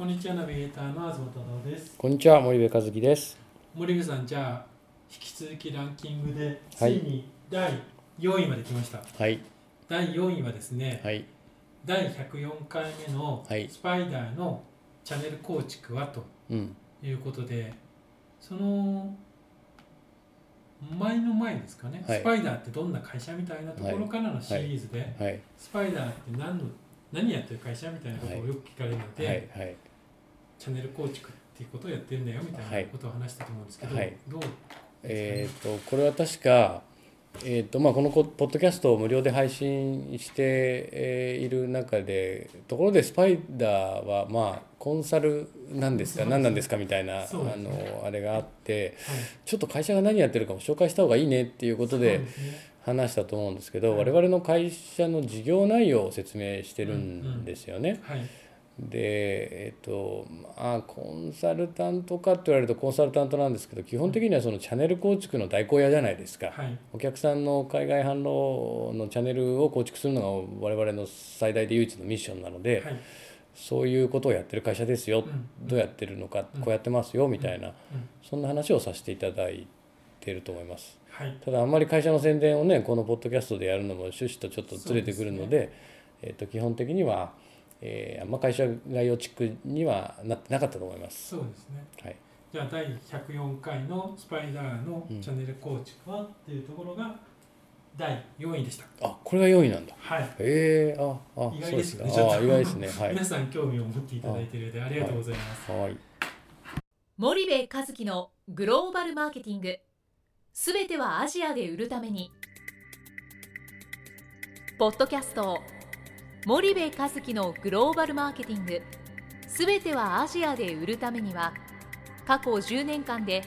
こんにちはナビゲーターの東太郎です。こんにちは森部和樹です。森部さんじゃあ引き続きランキングでつはい。いに第4位まで来ました、はい。第4位はですね、はい。第104回目のはい。スパイダーのチャンネル構築はとうん。いうことでその前の前ですかね、はい。スパイダーってどんな会社みたいなところからのシリーズで、はい。スパイダーって何の何やってる会社みたいなことをよく聞かれるので、はい。はいチャンネル構築っていうことをやってるんだよみたいなことを話したと思うんですけど、はい。どう？えっ、とこれは確かえーとまあ、このポポッドキャストを無料で配信して、えーいる中でところでスパイダーはまあコンサルなんですか何なんですかみたいな、そうですあねのあれがあってはい。ちょっと会社が何やってるかも紹介した方がいいねっていうことで話したと思うんですけど、はい。我々の会社の事業内容を説明してるんですよね。はいでえっとまあコンサルタントかって言われるとコンサルタントなんですけど基本的にはそのチャンネル構築の代行屋じゃないですか、はい。お客さんの海外販路のチャンネルを構築するのが我々の最大で唯一のミッションなので、はい。そういうことをやってる会社ですよ、うん。どうやってるのか、うん。こうやってますよみたいな、うん。そんな話をさせていただいていると思います。はい。ただあんまり会社の宣伝をねこのポッドキャストでやるのも趣旨とちょっとずれてくるのでえっと基本的には、えーあんま会社概要チックにはなってなかったと思います。そうですね。はい、じゃあ第104回のスパイダーのうん。チャンネル構築はっていうところが第4位でした、あこれが4位なんだ。はい。へえああ意外そうですね。あ意外ですね。はい。皆さん興味を持っていただいているのでありがとうございます、はい。森部和樹のグローバルマーケティング。すべてはアジアで売るために。ポッドキャスト森部和樹のグローバルマーケティング。すべてはアジアで売るためには過去10年間で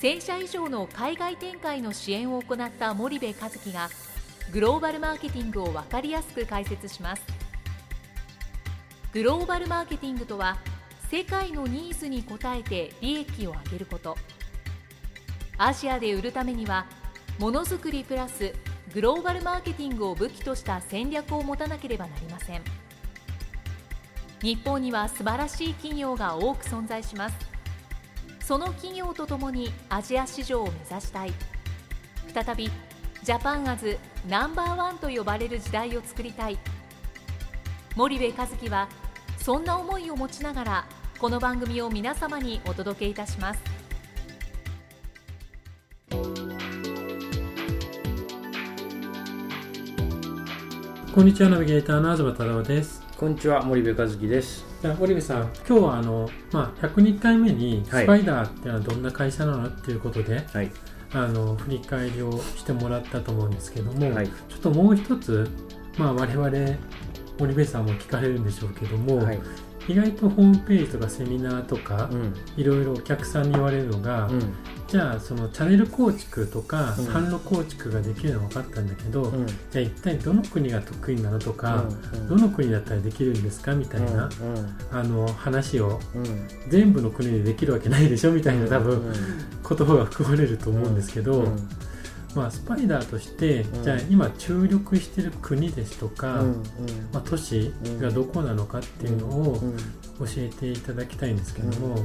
1000社以上の海外展開の支援を行った森部和樹がグローバルマーケティングを分かりやすく解説します。グローバルマーケティングとは世界のニーズに応えて利益を上げること。アジアで売るためにはものづくりプラスグローバルマーケティングを武器とした戦略を持たなければなりません。日本には素晴らしい企業が多く存在します。その企業とともにアジア市場を目指したい。再びジャパンアズナンバーワンと呼ばれる時代を作りたい。森部和樹はそんな思いを持ちながらこの番組を皆様にお届けいたします。こんにちはナビゲーターの東太郎です。こんにちは森部和樹です。じゃあ森部さん今日はあの、まあ、102回目にスはい。パイダーっていうのはどんな会社なのっていうことで、はい。あの振り返りをしてもらったと思うんですけども、はい。ちょっともう一つ、まあ、我々森部さんも聞かれるんでしょうけども、はい意外とホームページとかセミナーとか、うん。いろいろお客さんに言われるのが、うん。じゃあそのチャンネル構築とか、うん。販路構築ができるのは分かったんだけど、うん。じゃあ一体どの国が得意なのとか、うん。どの国だったらできるんですかみたいな、あの話を全部の国でできるわけないでしょみたいな多分、言葉が含まれると思うんですけど、まあ、スパイダーとして、うん。じゃあ今注力してる国ですとか、まあ、都市がどこなのかっていうのを教えていただきたいんですけども、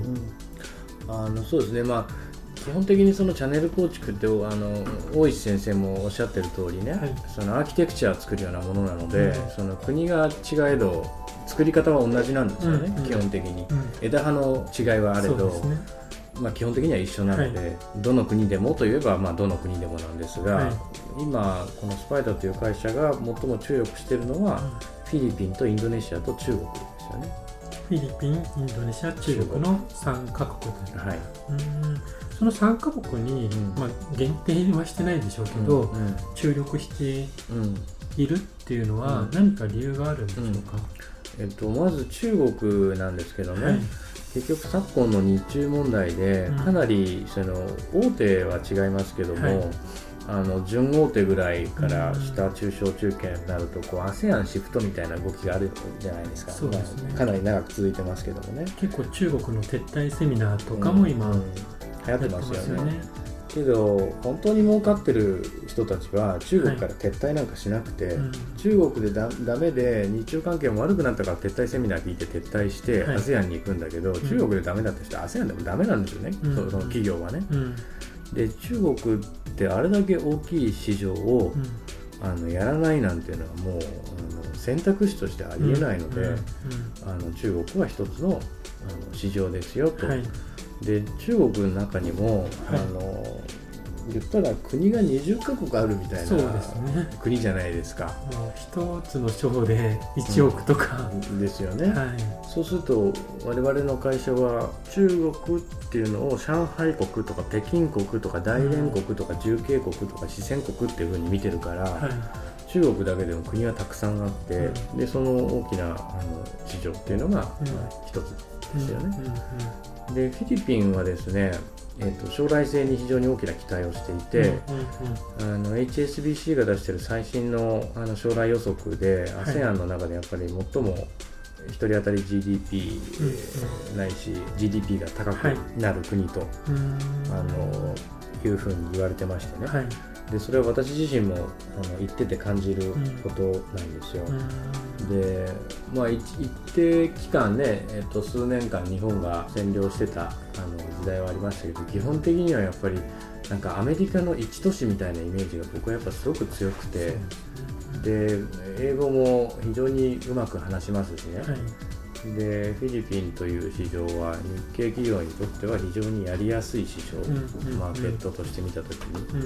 あのそうですね。まあ基本的にそのチャンネル構築ってあの大石先生もおっしゃってる通りね、はい。そのアーキテクチャを作るようなものなので、うん。その国が違えど作り方は同じなんですよね、うん。うん。基本的に。うん。枝葉の違いはあれど、そうですねまあ、基本的には一緒なので、どの国でもといえば、まあ、どの国でもなんですが、はい。今このスパイダーという会社が最も注力しているのは、フィリピンとインドネシアと中国ですよね。フィリピン、インドネシア、中国の3カ国ですはい。うん。その3カ国に、うん。まあ、限定はしてないでしょうけど、うん。注力してうんいるっていうのはうん。何か理由があるんでしょうか、えっと、まず中国なんですけどね、はい結局昨今の日中問題でうん。かなりその大手は違いますけども、はい。あの準大手ぐらいからうん。下中小中堅になるとこう ASEAN シフトみたいな動きがあるじゃないですか。そうですね。まあかなり長く続いてますけどもね。結構中国の撤退セミナーとかも今、うんうん流行ってやってまよねますすよね。けど本当に儲かってる人たちは中国から撤退なんかしなくて、はい。うん、中国でだだめで日中関係も悪くなったから撤退セミナー聞いて撤退して ASEAN に行くんだけど、中国でだめだった人は ASEAN でもだめなんですよね、その企業はね。で中国ってあれだけ大きい市場を、あのやらないなんていうのはもうあの選択肢としてありえないので、あの中国は一つのあの市場ですよと。はい。で中国の中にも、はい、あの言ったら国が20カ国あるみたいな、ね、国じゃないですか。一つの省で1億とか、うん、ですよね、はい、そうすると我々の会社は中国っていうのを上海国とか北京国とか大連国とか重慶国とか四川国っていうふうに見てるから、はい、中国だけでも国はたくさんあって、うん、でその大きなあの市場っていうのが、まあ、一つですよね。でフィリピンはですね、えーと、将来性に非常に大きな期待をしていて、あの HSBC が出している最新のあの将来予測で、はい、ASEAN の中でやっぱり最も1人当たり GDP、ないし GDP が高くなる国と、はい、あのいうふうに言われてましてね、はいでそれは私自身もあの言ってて感じることなんですよ。うん、で、まあ、一定期間ね、えっと、数年間日本が占領してたあの時代はありましたけど基本的にはやっぱりなんかアメリカの一都市みたいなイメージが僕はやっぱすごく強くて。で英語も非常にうまく話しますしね、はいでフィリピンという市場は日系企業にとっては非常にやりやすい市場、うん、マーケットとして見た時に、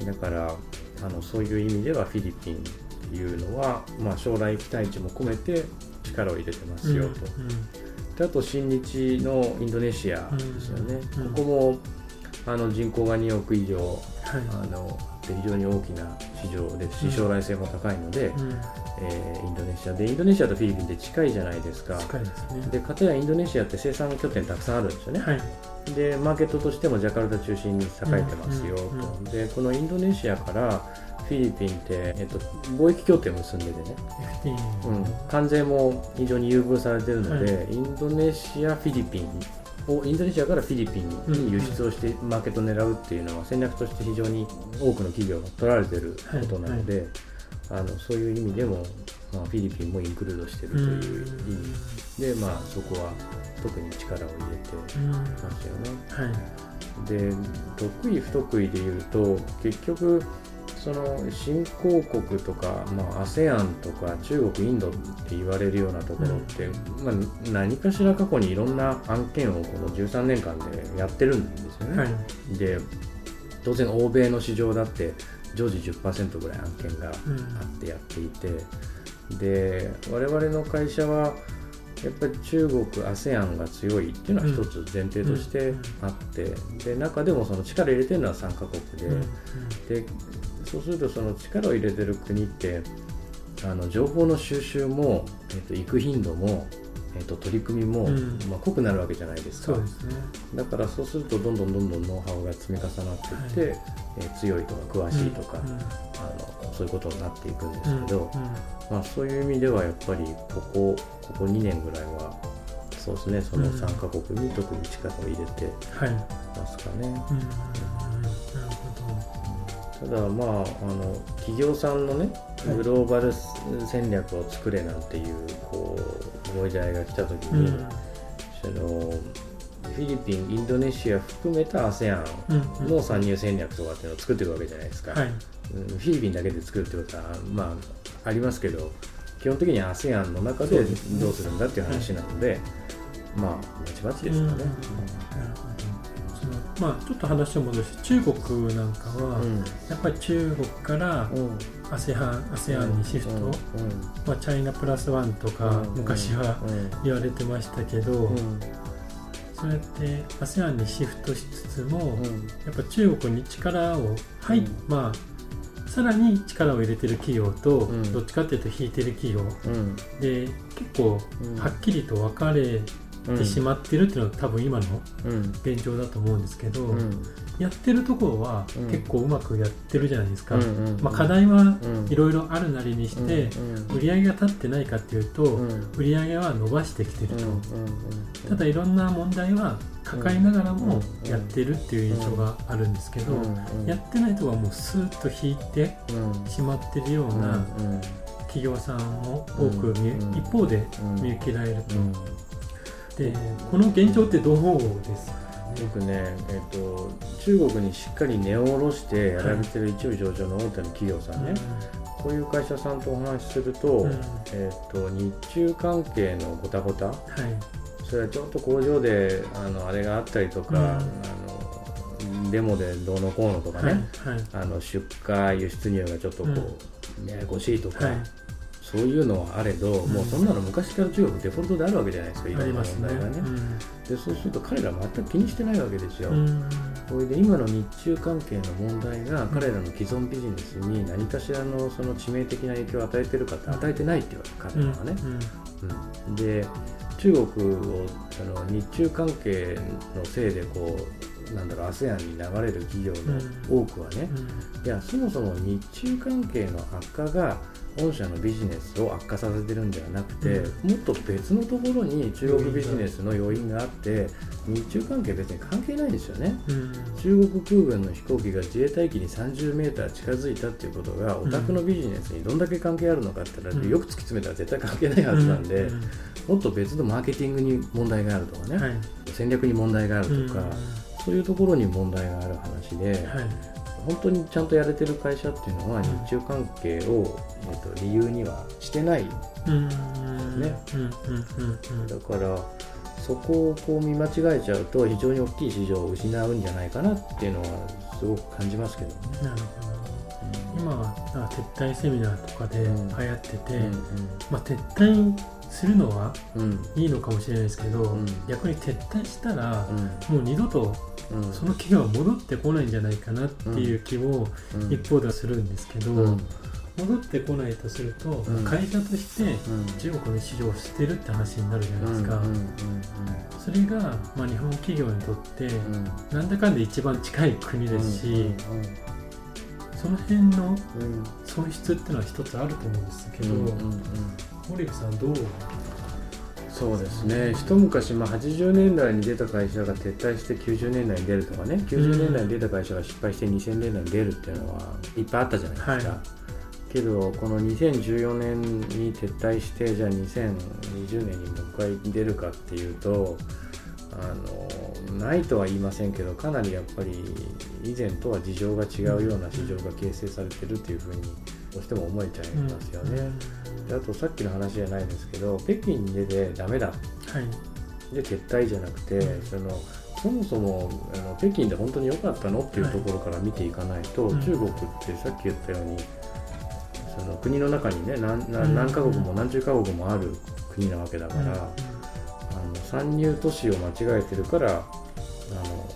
うん、だからあのそういう意味ではフィリピンっていうのは、まあ、将来期待値も込めて力を入れてますよと、であと親日のインドネシアですよね、ここもあの人口が2億以上、はい、あの非常に大きな市場ですし将来性も高いので、うん、えー、インドネシアでインドネシアとフィリピンって近いじゃないですか。近いですね。で片やインドネシアって生産拠点たくさんあるんですよね、はい、でマーケットとしてもジャカルタ中心に栄えてますよと、でこのインドネシアからフィリピンって、えっと、貿易協定を結んでてね、うん、関税も非常に優遇されてるので、はい、インドネシア、フィリピンをインドネシアからフィリピンに輸出をしてマーケットを狙うっていうのは戦略として非常に多くの企業が取られてることなので、あのそういう意味でも、まあ、フィリピンもインクルードしてるという意味で、まあ、そこは特に力を入れてますよね。はい、で得意不得意でいうと結局その新興国とか、まあ、ASEAN とか中国インドって言われるようなところって、うん、まあ、何かしら過去にいろんな案件をこの13年間でやってるんですよね。はい、で当然欧米の市場だって常時10%ぐらい案件があってやっていて、うん、で我々の会社はやっぱり中国 ASEAN が強いっていうのは一つ前提としてあって、うん、で中でもその力入れてるのは3カ国でうん、でそうするとその力を入れてる国ってあの情報の収集も、えっと、行く頻度もえーと、取り組みも、うん、まあ、濃くなるわけじゃないですか、ね、だからそうするとどんどんどんどんノウハウが積み重なっていって、はい、えー、強いとか詳しいとか、うん、あのそういうことになっていくんですけど、まあ、そういう意味ではやっぱりここここ2年ぐらいはそうですねその3カ国に特に力を入れてますかね。ただまああの企業さんのねグローバル戦略を作れなんていうこうご時代が来た時に、うん、そのフィリピンインドネシア含めた ASEAN の参入戦略とかっていうのを作ってるわけじゃないですか、はい、フィリピンだけで作るってことはまあありますけど基本的に ASEAN の中でどうするんだっていう話なので、はい、まあバチバチですかね。うんまあ、ちょっと話を戻して中国なんかは、うん、やっぱり中国から ASEAN, ASEAN にシフト、うん、まあ、チャイナプラスワンとか昔は言われてましたけど、そうやって ASEAN にシフトしつつも、やっぱ中国に力を入っ、まあさらに力を入れてる企業と、どっちかっていうと引いてる企業、で結構はっきりと分かれてしまってるっていうのは多分今の現状だと思うんですけど、やってるところはうん。結構うまくやってるじゃないですか、うんうんうん。まあ、課題はうん。いろいろあるなりにして、うん売り上げが立ってないかっていうと、うん。売り上げは伸ばしてきてると、うんうんただいろんな問題は抱えながらもうんやってるっていう印象があるんですけど、うんうん。やってないとこはもうスーッと引いてうん。しまってるようなうん企業さんも多く見、うん。一方でうん。見受けられると、うんでこの現状ってどうですか？ね僕ね、えっと中国にしっかり根を下ろしてやられてる一部上場の大手の企業さんね、こういう会社さんとお話しすると,、うん。えっと日中関係のごたごたはい。それはちょっと工場であのあれがあったりとか、うん。あのデモでどうのこうのとかはい。ね、はい。あの出荷輸出入がちょっとこう、ややこしいとか、はいそういうのはあれど、もうそんなの昔から中国デフォルトであるわけじゃないですかいろんな問題がね。でそうすると彼ら全く気にしてないわけですよ。うん。うんそれで今の日中関係の問題が彼らの既存ビジネスに何かしらのその致命的な影響を与えてるかって与えてないっていうわけ彼らはね。うん。で中国をあの日中関係のせいでこうなんだろう ASEAN に流れる企業の多くはね、いやそもそも日中関係の悪化が御社のビジネスを悪化させてるんではなくて、もっと別のところに中国ビジネスの要因があって日中関係別に関係ないですよね。うん。うん中国空軍の飛行機が自衛隊機に 30m 近づいたっていうことがお宅のビジネスにどんだけ関係あるのかって言ったら、うん。よく突き詰めたら絶対関係ないはずなんで、うん。もっと別のマーケティングに問題があるとかね、はい。戦略に問題があるとか、うん。そういうところに問題がある話で、はい本当にちゃんとやれてる会社っていうのは日中関係を、えっと理由にはしてない。うん。ね。うん。うん。うん。だからそこをこう見間違えちゃうと非常に大きい市場を失うんじゃないかなっていうのはすごく感じますけどね。うんなるほど。今は撤退セミナーとかで流うん。行ってて、うんまあ、撤退するのはうん。うんいいのかもしれないですけど、うん。逆に撤退したら、うん。もう二度とうんその企業は戻ってこないんじゃないかなっていう気もうん。一方ではするんですけど、うん。戻ってこないとすると、ん。会社としてうん。中国の市場を捨てるって話になるじゃないですか、それが、まあ、日本企業にとってうなんだかんだ一番近い国ですし、うんその辺のうん。損失っていうのは一つあると思うんですけど、うんうんうん。さんどうそうですね。一昔、まあ、80年代に出た会社が撤退して90年代に出るとかね。90年代に出た会社が失敗して2000年代に出るっていうのはいっぱいあったじゃないですか、はい。けどこの2014年に撤退してじゃあ2020年にもう一回出るかっていうとあのないとは言いませんけどかなりやっぱり以前とは事情が違うような市場が形成されてるっていうふうにどうしても思えちゃいますよね。であとさっきの話じゃないですけど北京に出てダメだ。はい。で撤退じゃなくて、うん。そのそもそもあの北京で本当に良かったのっていうところから見ていかないと、うん。中国ってさっき言ったようにその国の中にね何何カ国も何十カ国もある国なわけだから、あの参入都市を間違えてるからあの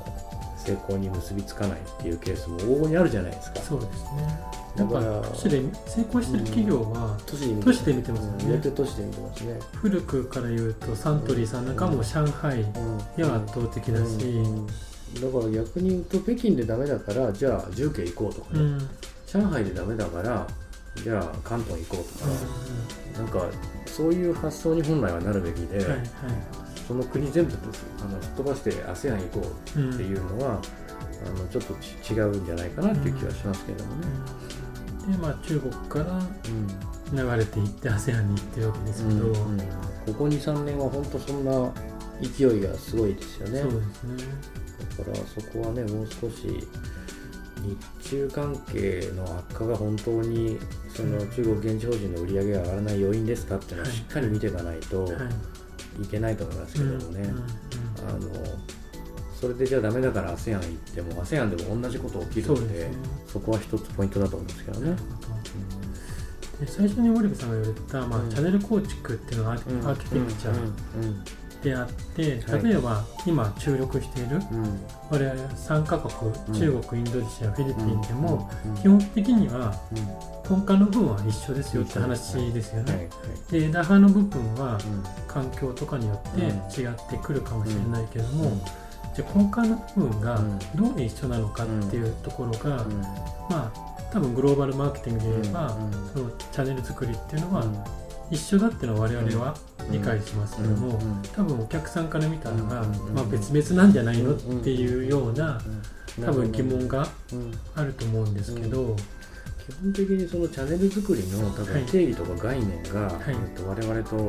成功に結びつかないっていうケースも往々にあるじゃないですか。そうですねなんだか都市で成功してる企業は都市で見都市で見てますよね。うん都市で見てますね。古くから言うとサントリーさんなんかも上海うんでは圧倒的だし、うん。だから逆に言うと北京でダメだからじゃあ重慶行こうとかね、うん。上海でダメだからじゃあ関東行こうとか、なんかそういう発想に本来はなるべきで、はいはい。その国全部あのすっ飛ばして ASEAN 行こううんっていうのは、あのちょっとち違うんじゃないかなっていう気はしますけどもね。でまあ中国からうん。流れていって ASEAN に行ってるわけですけど、うんうん。ここ23年は本当そんな勢いがすごいですよね。そうですね。だからそこはねもう少し日中関係の悪化が本当にその中国現地法人の売り上げが上がらない要因ですかっていうのをはいしっかり見ていかないとはい。い。けないと思いますけどもね、うんうんうん。あのそれでじゃあダメだから ASEAN 行っても ASEAN でも同じこと起きるのでね。そこは一つポイントだと思うんですけどね。で最初に森部さんが言われた、まあうん。チャンネル構築っていうのはアーキテクチャうん。であって、はい。例えば今注力しているうん。我々3カ国、うん中国インドネシアフィリピンでも、うん。基本的にはうん。根幹の部分は一緒ですよって話ですよはい。はい。ね、で枝葉の部分はうん。環境とかによって違ってくるかもしれないけども、じゃあ根幹の部分がどう一緒なのかっていうところが、まあ多分グローバルマーケティングで言えば、そのチャンネル作りっていうのは一緒だっていうのは我々は理解しますけども、多分お客さんから見たらが、まあ、別々なんじゃないのっていうような多分疑問があると思うん。ですけど。基本的にそのチャンネル作りの多分定義とか概念が、はい、えっと、我々とあの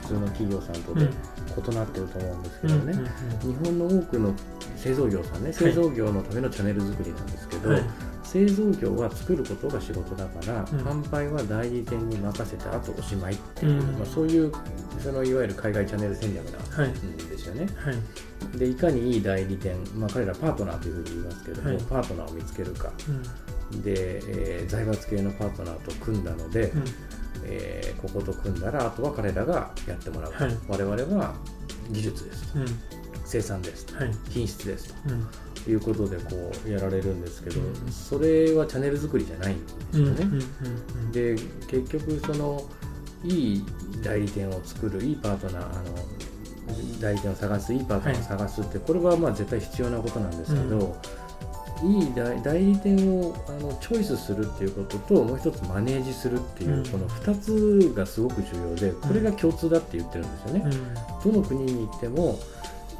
普通の企業さんとで異なってると思うんですけどね、日本の多くの製造業さんね製造業のためのチャンネル作りなんですけど、はい、製造業は作ることが仕事だから、うん、販売は代理店に任せてあとおしまいっていう、うん、まあ、そういうそのいわゆる海外チャンネル戦略なんですよね。はい、でいかにいい代理店、まあ、彼らパートナーというふうに言いますけども、はい、パートナーを見つけるか、うん、で、えー、財閥系のパートナーと組んだので、えー、ここと組んだらあとは彼らがやってもらう、はい、我々は技術ですと、生産ですと、品質ですと。いうことでこうやられるんですけど、それはチャンネル作りじゃないんですよね。で結局そのいい代理店を作るいいパートナーあの代理店を探すいいパートナーを探すって、これはまあ絶対必要なことなんですけど、いい代理店をあのチョイスするっていうことともう一つマネージするっていう、この2つがすごく重要でこれが共通だって言ってるんですよね。どの国に行っても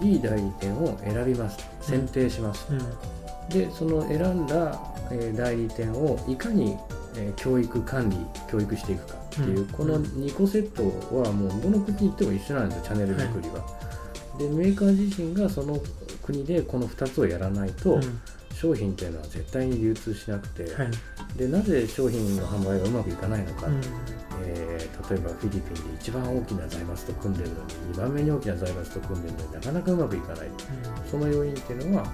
いい代理店を選びます選定します、うん、でその選んだ、えー、代理店をいかに、えー、教育管理教育していくかっていう、うん、この2個セットはもうどの国に行っても一緒なんですよチャンネル作りは。はい、でメーカー自身がその国でこの2つをやらないと、うん商品っていうのは絶対に流通しなくて、はい、でなぜ商品の販売がうまくいかないのか、うん、えー、例えばフィリピンで一番大きな財閥と組んでるのに2番目に大きな財閥と組んでるのになかなかうまくいかない、うん、その要因っていうのは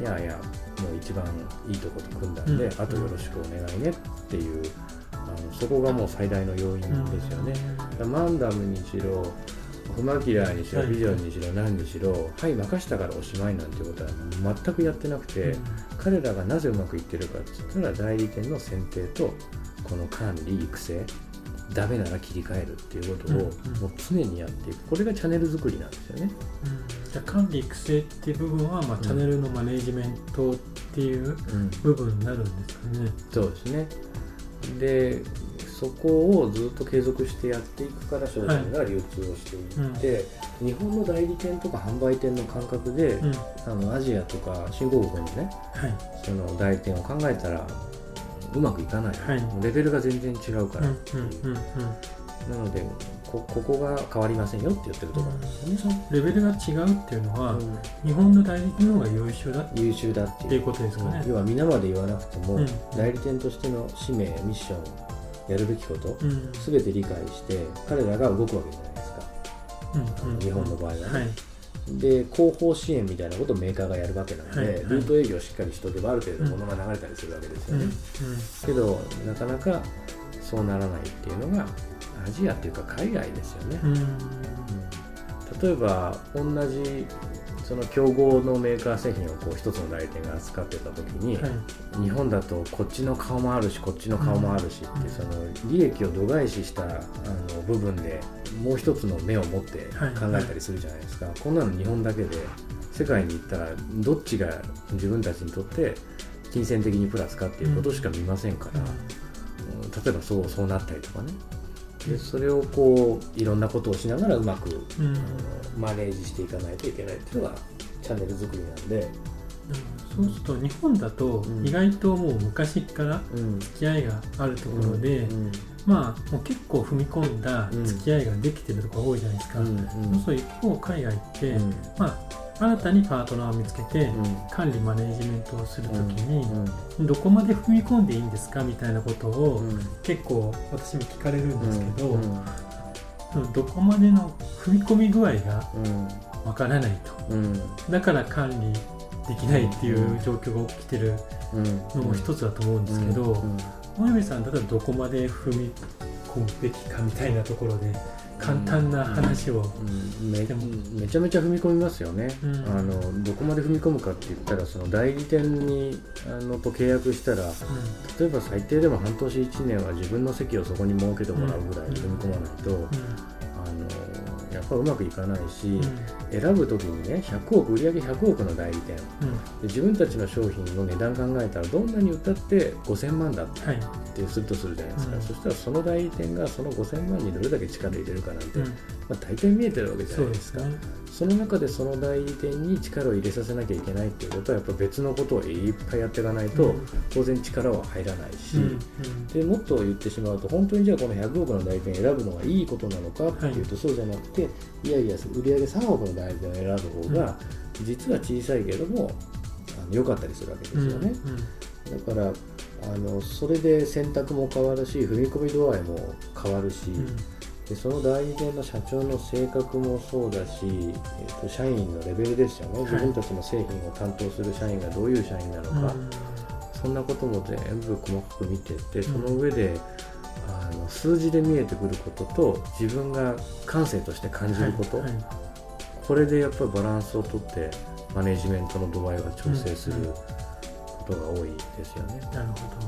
いやいやもう一番いいとこと組んだんで、うん、あとよろしくお願いねっていうあのそこがもう最大の要因ですよね。マンダムにしろホマキラーにしろビジョンにしろ何にしろはい任したからおしまいなんてことは全くやってなくて、彼らがなぜうまくいってるかって言ったら代理店の選定とこの管理育成ダメなら切り替えるっていうことをもう常にやっていく。これがチャンネル作りなんですよね。うん、じゃ管理育成っていう部分は、まあ、チャンネルのマネジメントっていう部分になるんですかね。うん、そうですね。でそこをずっと継続してやっていくから商品が流通をしていって、はい。うん、日本の代理店とか販売店の感覚で、うん、あのアジアとか新興国のね、はい、その代理店を考えたらうまくいかない、はい、レベルが全然違うからっていう。なのでこここが変わりませんよって言ってるところなんですよね、レベルが違うっていうのは、うん、日本の代理店の方が優秀だ優秀だっていう。ことですかね、要は皆まで言わなくても、うん、代理店としての使命ミッションやるべきこと、うん、全て理解して彼らが動くわけじゃないですか、うんうん、日本の場合はね、はい、で後方支援みたいなことをメーカーがやるわけなので、はいはい、ルート営業をしっかりしておけばある程度物が流れたりするわけですよね、けどなかなかそうならないっていうのがアジアっていうか海外ですよね、例えば同じその競合のメーカー製品をこう一つの代理店が扱ってた時に、はい、日本だとこっちの顔もあるしこっちの顔もあるしって、うん、その利益を度外視したあの部分でもう一つの目を持って考えたりするじゃないですか、はい。はい、こんなの日本だけで世界に行ったらどっちが自分たちにとって金銭的にプラスかっていうことしか見ませんから、うん、例えばそうそうなったりとかねでそれをこういろんなことをしながらうまく、うん、マネージしていかないといけないっていうのがチャンネル作りなんで。そうすると日本だと意外ともう昔から付き合いがあるところで、まあもう結構踏み込んだ付き合いができてるところが多いじゃないですか、そうすると一方海外って、まあ新たにパートナーを見つけて、管理マネージメントをするときに、どこまで踏み込んでいいんですかみたいなことを、結構私も聞かれるんですけど、どこまでの踏み込み具合がわからないと、だから管理できないっていう状況が起きてるのも一つだと思うんですけど、森部さんだったらどこまで踏み込むべきかみたいなところで簡単な話をしても、めちゃめちゃ踏み込みますよね、うん、あのどこまで踏み込むかって言ったらその代理店にあのと契約したら、うん、例えば最低でも半年1年は自分の席をそこに設けてもらうぐらい踏み込まないと、あのっぱうまくいかないし、選ぶ時にね100億売上100億の代理店、で自分たちの商品の値段考えたらどんなに売ったって5000万だってするとするじゃないですか、そしたらその代理店がその5000万にどれだけ力入れるかなんて、まあ、大体見えてるわけじゃないですか。その中でその代理店に力を入れさせなきゃいけないっていうことはやっぱ別のことをいっぱいやっていかないと当然力は入らないし、でもっと言ってしまうと本当にじゃあこの100億の代理店選ぶのがいいことなのかっていうとそうじゃなくていやいや売上3億の代理店を選ぶ方が実は小さいけれども良かったりするわけですよね。だからあのそれで選択も変わるし踏み込み度合いも変わるし、でその代理店の社長の性格もそうだし、えー、と社員のレベルですよね、はい、自分たちの製品を担当する社員がどういう社員なのか、うん、そんなことも全部細かく見ていってその上で、あの数字で見えてくることと自分が感性として感じること、はいはい、これでやっぱりバランスをとってマネジメントの度合いが調整することが多いですよね。うん、なるほど、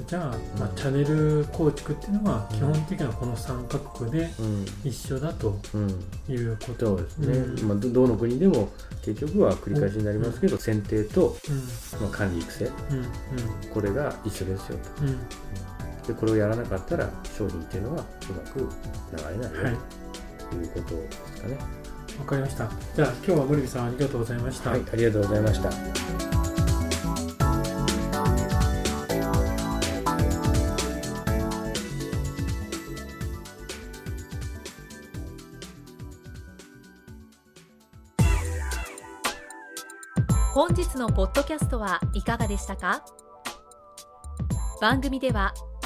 うん。じゃあ、まあ、チャンネル構築っていうのは基本的にはこの3カ国で一緒だということ、うん、ですね、うん、まあ、どの国でも結局は繰り返しになりますけど、選定と、まあ、管理育成、これが一緒ですよと、でこれをやらなかったら商品っていうのはうまく流れないよ、はい、ということですかね。わかりました。じゃあ今日は森部さんありがとうございました。はいありがとうございました。本日のポッドキャストはいかがでしたか？番組では